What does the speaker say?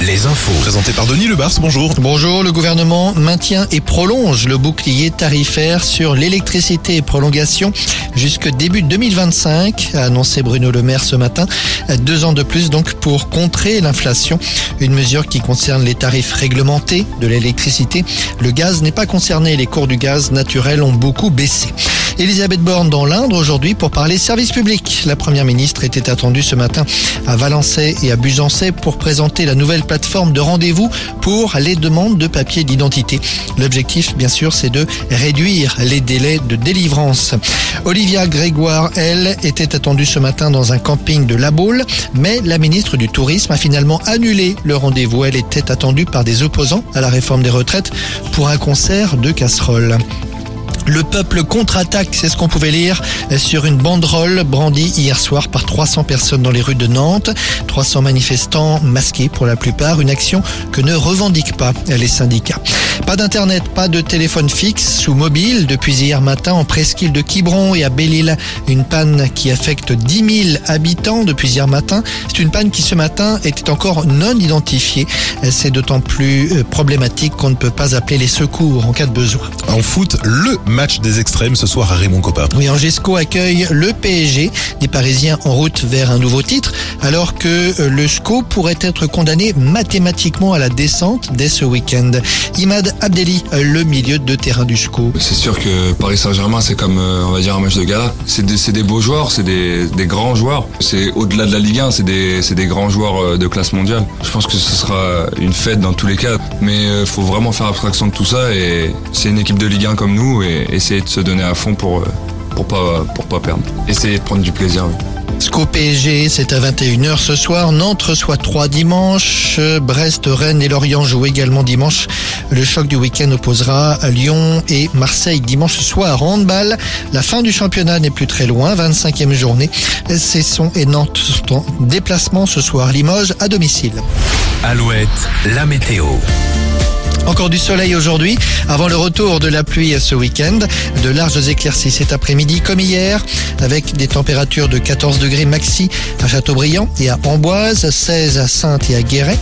Les infos. Présenté par Denis Lebars, bonjour. Bonjour, le gouvernement maintient et prolonge le bouclier tarifaire sur l'électricité et prolongation jusque début 2025, a annoncé Bruno Le Maire ce matin. Deux ans de plus donc pour contrer l'inflation. Une mesure qui concerne les tarifs réglementés de l'électricité. Le gaz n'est pas concerné, les cours du gaz naturel ont beaucoup baissé. Elisabeth Borne dans l'Indre aujourd'hui pour parler service public. La première ministre était attendue ce matin à Valençay et à Busancais pour présenter la nouvelle plateforme de rendez-vous pour les demandes de papier d'identité. L'objectif, bien sûr, c'est de réduire les délais de délivrance. Olivia Grégoire, elle, était attendue ce matin dans un camping de La Baule, mais la ministre du Tourisme a finalement annulé le rendez-vous. Elle était attendue par des opposants à la réforme des retraites pour un concert de casseroles. Le peuple contre-attaque, c'est ce qu'on pouvait lire sur une banderole brandie hier soir par 300 personnes dans les rues de Nantes. 300 manifestants masqués pour la plupart, une action que ne revendiquent pas les syndicats. Pas d'internet, pas de téléphone fixe ou mobile depuis hier matin en presqu'île de Quiberon et à Belle-Île. Une panne qui affecte 10 000 habitants depuis hier matin. C'est une panne qui ce matin était encore non identifiée. C'est d'autant plus euh, problématique qu'on ne peut pas appeler les secours en cas de besoin. En foot, le match des extrêmes ce soir à Raymond Coppa. Oui, Angesco accueille le PSG, des Parisiens en route vers un nouveau titre, alors que euh, le SCO pourrait être condamné mathématiquement à la descente dès ce week-end. Imad Abdelli, euh, le milieu de terrain du SCO. C'est sûr que Paris Saint-Germain, c'est comme, euh, on va dire, un match de gala. C'est des, c'est des beaux joueurs, c'est des, des grands joueurs. C'est au-delà de la Ligue 1, c'est des, c'est des grands joueurs euh, de classe mondiale. Je pense que ce sera une fête dans tous les cas. Mais euh, faut vraiment faire abstraction de tout ça et c'est une équipe de Ligue 1 comme nous et essayer de se donner à fond pour, pour pas, pour pas perdre. Essayer de prendre du plaisir. oui. SCO PSG, c'est à 21h ce soir. Nantes reçoit 3 dimanche. Brest, Rennes et Lorient jouent également dimanche. Le choc du week-end opposera Lyon et Marseille dimanche soir. En handball, la fin du championnat n'est plus très loin. 25e journée. Cesson et Nantes sont en déplacement ce soir. Limoges à domicile. Alouette, la météo. Encore du soleil aujourd'hui, avant le retour de la pluie ce week-end. De larges éclaircies cet après-midi comme hier, avec des températures de 14 degrés maxi à Châteaubriand et à Amboise, 16 à Sainte et à Guéret.